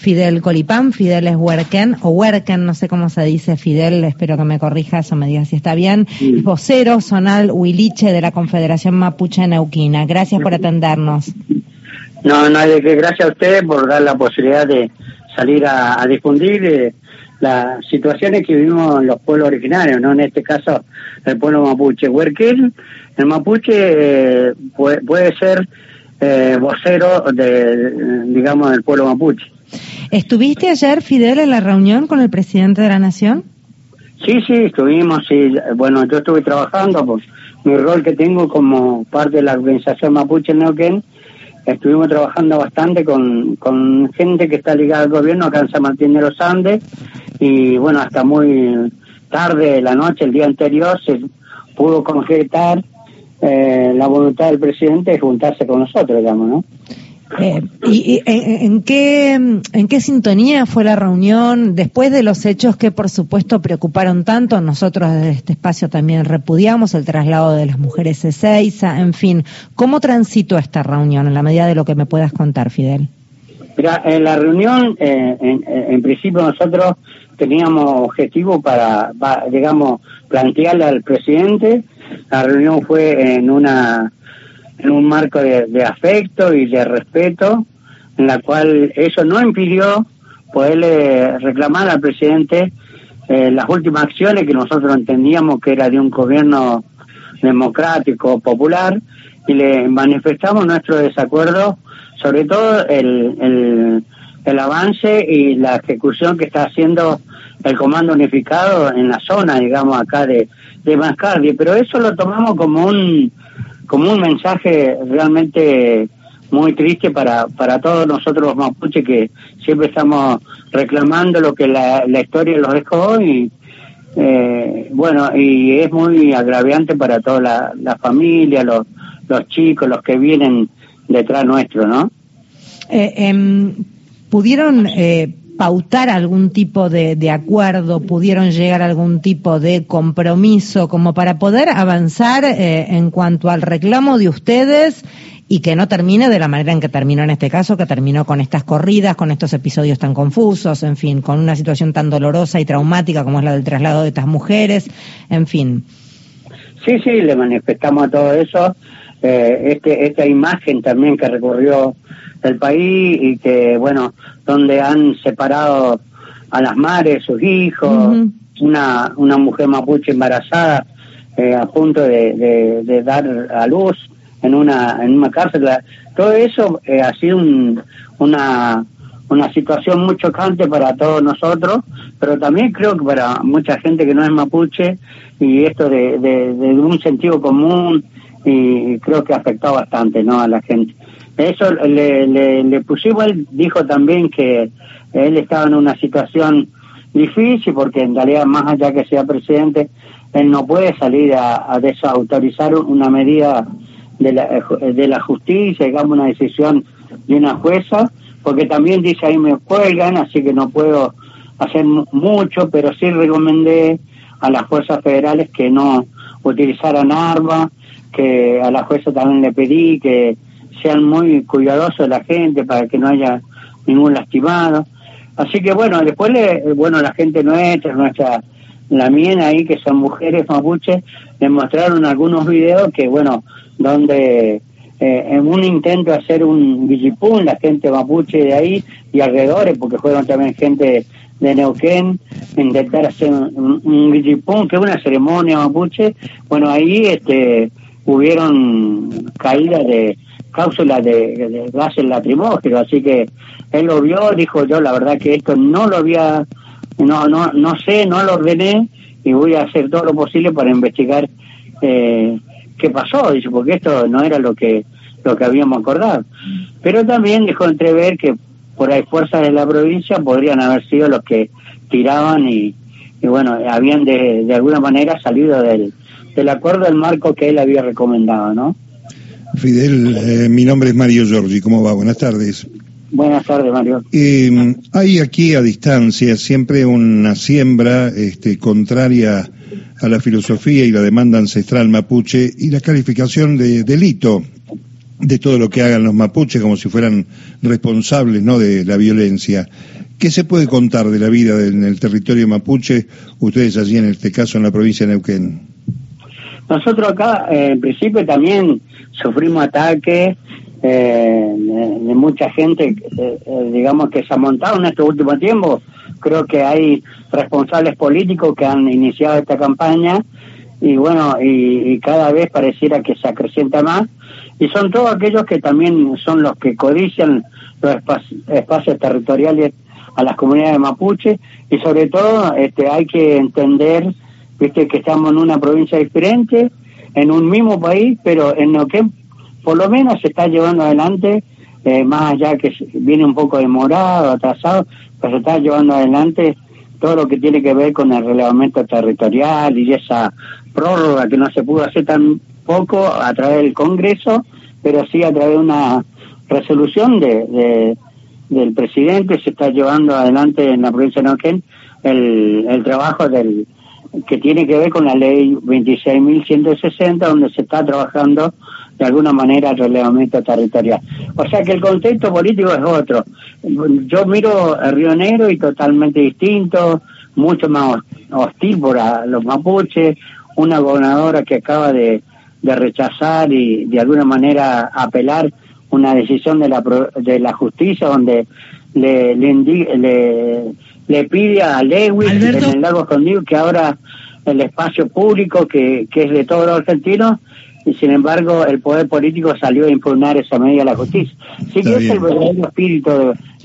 Fidel Colipán, Fidel es Huerquen, o Huerquen, no sé cómo se dice Fidel, espero que me corrija eso, me diga si está bien, vocero zonal Huiliche de la Confederación Mapuche Neuquina. Gracias por atendernos. No, no gracias a ustedes por dar la posibilidad de salir a, difundir eh, las situaciones que vivimos en los pueblos originarios, ¿no? En este caso, el pueblo mapuche. Huerquén, el mapuche eh, puede, ser eh, vocero de, digamos, del pueblo mapuche. ¿Estuviste ayer, Fidel, en la reunión con el presidente de la Nación? Sí, sí, estuvimos, sí. Bueno, yo estuve trabajando, por mi rol que tengo como parte de la organización Mapuche Neuquén, estuvimos trabajando bastante con, con gente que está ligada al gobierno acá en San Martín de los Andes y bueno, hasta muy tarde la noche, el día anterior, se pudo concretar eh, la voluntad del presidente de juntarse con nosotros, digamos, ¿no? Eh, ¿Y, en, qué, en qué sintonía fue la reunión después de los hechos que por supuesto preocuparon tanto? Nosotros desde este espacio también repudiamos el traslado de las mujeres Ezeiza, en fin. ¿Cómo transitó esta reunión en la medida de lo que me puedas contar, Fidel? Mira, en la reunión, eh, en, principio nosotros teníamos objetivo para, digamos, plantearle al presidente. La reunión fue en una en un marco de, afecto y de respeto, en la cual eso no impidió poderle reclamar al presidente eh, las últimas acciones que nosotros entendíamos que era de un gobierno democrático, popular, y le manifestamos nuestro desacuerdo, sobre todo el, el, el avance y la ejecución que está haciendo el Comando Unificado en la zona, digamos, acá de, de Mascardi. Pero eso lo tomamos como un como un mensaje realmente muy triste para, para todos nosotros los mapuches que siempre estamos reclamando lo que la, la historia los dejó y eh, bueno, y es muy agraviante para toda la, la familia, los, los chicos, los que vienen detrás nuestro, ¿no? Eh, em, ¿Pudieron eh, pautar algún tipo de, acuerdo, pudieron llegar a algún tipo de compromiso como para poder avanzar eh, en cuanto al reclamo de ustedes y que no termine de la manera en que terminó en este caso, que terminó con estas corridas, con estos episodios tan confusos, en fin, con una situación tan dolorosa y traumática como es la del traslado de estas mujeres, en fin. Sí, sí, le manifestamos todo eso. Eh, este, esta imagen también que recorrió el país y que, bueno, donde han separado a las madres, sus hijos, una, una mujer mapuche embarazada eh, a punto de, de, dar a luz en una, en una cárcel. Todo eso eh, ha sido una, una situación muy chocante para todos nosotros, pero también creo que para mucha gente que no es mapuche y esto de, de, de un sentido común y creo que ha afectado bastante no a la gente. Eso le, le, pusimos, él dijo también que él estaba en una situación difícil porque en realidad más allá que sea presidente, él no puede salir a, desautorizar una medida de la, de la justicia, digamos una decisión de una jueza, porque también dice ahí me cuelgan, así que no puedo hacer mucho, pero sí recomendé a las fuerzas federales que no utilizaran armas, que a la jueza también le pedí que sean muy cuidadosos de la gente para que no haya ningún lastimado. Así que bueno, después le, bueno, la gente nuestra, nuestra, la mía ahí, que son mujeres mapuches, le mostraron algunos videos que bueno, donde eh, en un intento de hacer un guillipún, la gente mapuche de ahí y alrededores, porque fueron también gente de Neuquén, intentar hacer un, un que es una ceremonia mapuche, bueno, ahí este hubieron caídas de cápsulas de, gases lacrimógenos, así que él lo vio, dijo yo la verdad que esto no lo había, no, no, no sé, no lo ordené y voy a hacer todo lo posible para investigar eh, qué pasó, dice, porque esto no era lo que, lo que habíamos acordado. Pero también dejó entrever que por ahí fuerzas de la provincia podrían haber sido los que tiraban y, y bueno, habían de, de alguna manera salido del, del acuerdo del marco que él había recomendado, ¿no? Fidel, eh, mi nombre es Mario Giorgi, ¿cómo va? Buenas tardes. Buenas tardes, Mario. Eh, hay aquí a distancia siempre una siembra este, contraria a la filosofía y la demanda ancestral mapuche y la calificación de delito de todo lo que hagan los mapuches como si fueran responsables no de la violencia. ¿Qué se puede contar de la vida en el territorio mapuche, ustedes allí en este caso en la provincia de Neuquén? Nosotros acá, eh, en principio, también sufrimos ataques eh, de, mucha gente, eh, digamos, que se ha montado en este último tiempo. Creo que hay responsables políticos que han iniciado esta campaña y bueno, y cada vez pareciera que se acrecienta más y son todos aquellos que también son los que codician los espacios territoriales a las comunidades mapuche y sobre todo este hay que entender viste que estamos en una provincia diferente en un mismo país pero en lo por lo menos se está llevando adelante eh, más allá que viene un poco demorado atrasado pero se está llevando adelante todo lo que tiene que ver con el relevamiento territorial y esa prórroga que no se pudo hacer tan poco a través del Congreso, pero sí a través de una resolución de, del presidente. Se está llevando adelante en la provincia de Neuquén el, el trabajo del que tiene que ver con la ley 26.160 donde se está trabajando de alguna manera el relevamiento territorial. O sea que el contexto político es otro. Yo miro a Río Negro y totalmente distinto, mucho más hostil por los mapuches, una gobernadora que acaba de de rechazar y de alguna manera apelar una decisión de la, de la justicia donde le, le, le, pide a Lewis en el lago escondido que ahora el espacio público que, que es de todos los argentinos y sin embargo el poder político salió a impugnar esa medida a la justicia. Sí que es el verdadero espíritu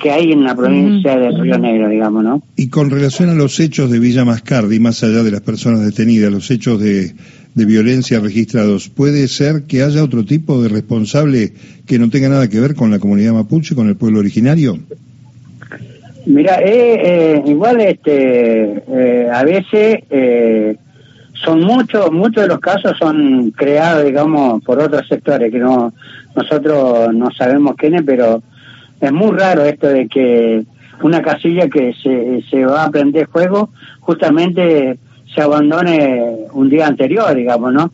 que hay en la provincia de Río Negro, digamos, ¿no? Y con relación a los hechos de Villa Mascardi, más allá de las personas detenidas, los hechos de de violencia registrados, ¿puede ser que haya otro tipo de responsable que no tenga nada que ver con la comunidad mapuche, con el pueblo originario? Mira, eh, eh, igual este, eh, a veces son muchos, muchos de los casos son creados, digamos, por otros sectores que no nosotros no sabemos quiénes, pero es muy raro esto de que una casilla que se, se va a prender fuego justamente se abandone un día anterior, digamos, ¿no?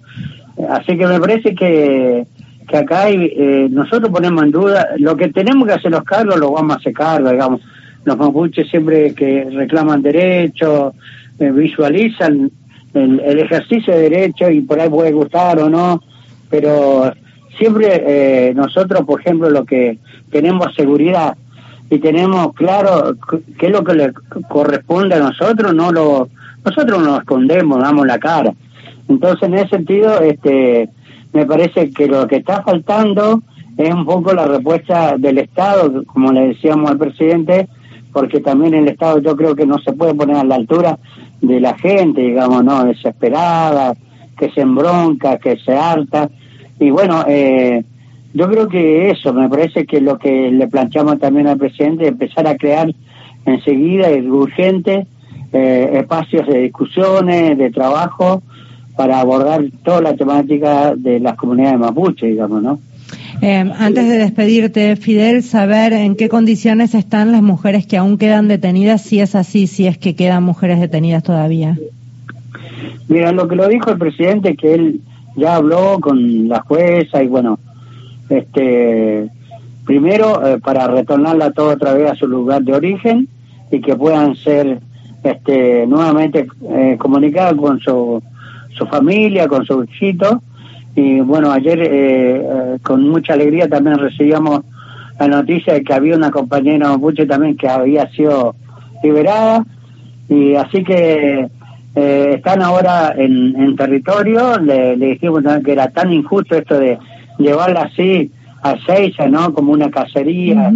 Así que me parece que, que acá hay, eh, nosotros ponemos en duda, lo que tenemos que hacer los cargos lo vamos a hacer cargo, digamos. Los mapuches siempre que reclaman derechos, eh, visualizan el, ejercicio de derechos y por ahí puede gustar o no, pero siempre eh, nosotros, por ejemplo, lo que tenemos seguridad y tenemos claro qué es lo que le corresponde a nosotros, no lo nosotros no nos escondemos, damos la cara. Entonces, en ese sentido, este, me parece que lo que está faltando es un poco la respuesta del Estado, como le decíamos al presidente, porque también el Estado yo creo que no se puede poner a la altura de la gente, digamos, ¿no? Desesperada, que se embronca, que se harta. Y bueno, eh, yo creo que eso, me parece que lo que le planteamos también al presidente es empezar a crear enseguida, es urgente, eh, espacios de discusiones, de trabajo, para abordar toda la temática de las comunidades mapuche, digamos, ¿no? Eh, antes de despedirte, Fidel, saber en qué condiciones están las mujeres que aún quedan detenidas, si es así, si es que quedan mujeres detenidas todavía. Mira, lo que lo dijo el presidente, que él ya habló con la jueza y bueno, este, primero eh, para retornarla todo otra vez a su lugar de origen y que puedan ser este, nuevamente eh, comunicada con su, su familia, con su hijito. Y bueno, ayer eh, eh, con mucha alegría también recibíamos la noticia de que había una compañera mapuche también que había sido liberada. Y así que eh, están ahora en, en territorio. Le, dijimos también que era tan injusto esto de llevarla así a Seiza, ¿no? Como una cacería.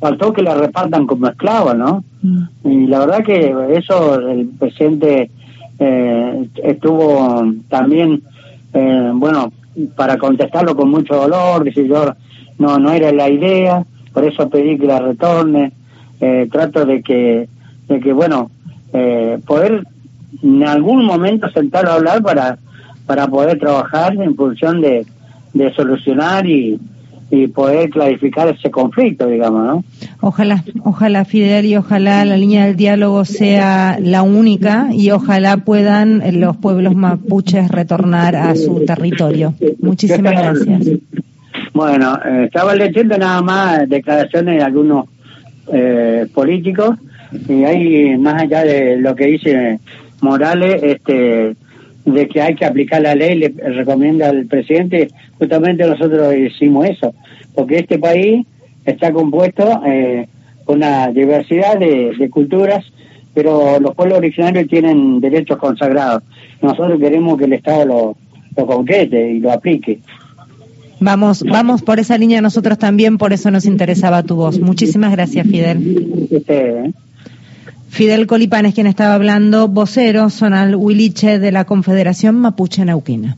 Faltó que la repartan como esclava, ¿no? Mm. Y la verdad que eso el presidente eh, estuvo también, eh, bueno, para contestarlo con mucho dolor, dice yo, no, no era la idea, por eso pedí que la retorne, eh, trato de que, de que bueno, poder en algún momento sentarlo a hablar para, para poder trabajar en función de, de solucionar y, y poder clarificar ese conflicto, digamos, ¿no? Ojalá, ojalá Fidel y ojalá la línea del diálogo sea la única y ojalá puedan los pueblos mapuches retornar a su territorio. Muchísimas gracias. Bueno, eh, estaba leyendo nada más declaraciones de algunos eh, políticos y ahí, más allá de lo que dice Morales, este de que hay que aplicar la ley, le recomienda al presidente, justamente nosotros hicimos eso, porque este país está compuesto eh, con una diversidad de, culturas, pero los pueblos originarios tienen derechos consagrados. Nosotros queremos que el Estado lo, lo concrete y lo aplique. Vamos, vamos por esa línea nosotros también, por eso nos interesaba tu voz. Muchísimas gracias, Fidel. ¿eh? Fidel Colipán es quien estaba hablando, vocero zonal Huiliche de la Confederación Mapuche Nauquina.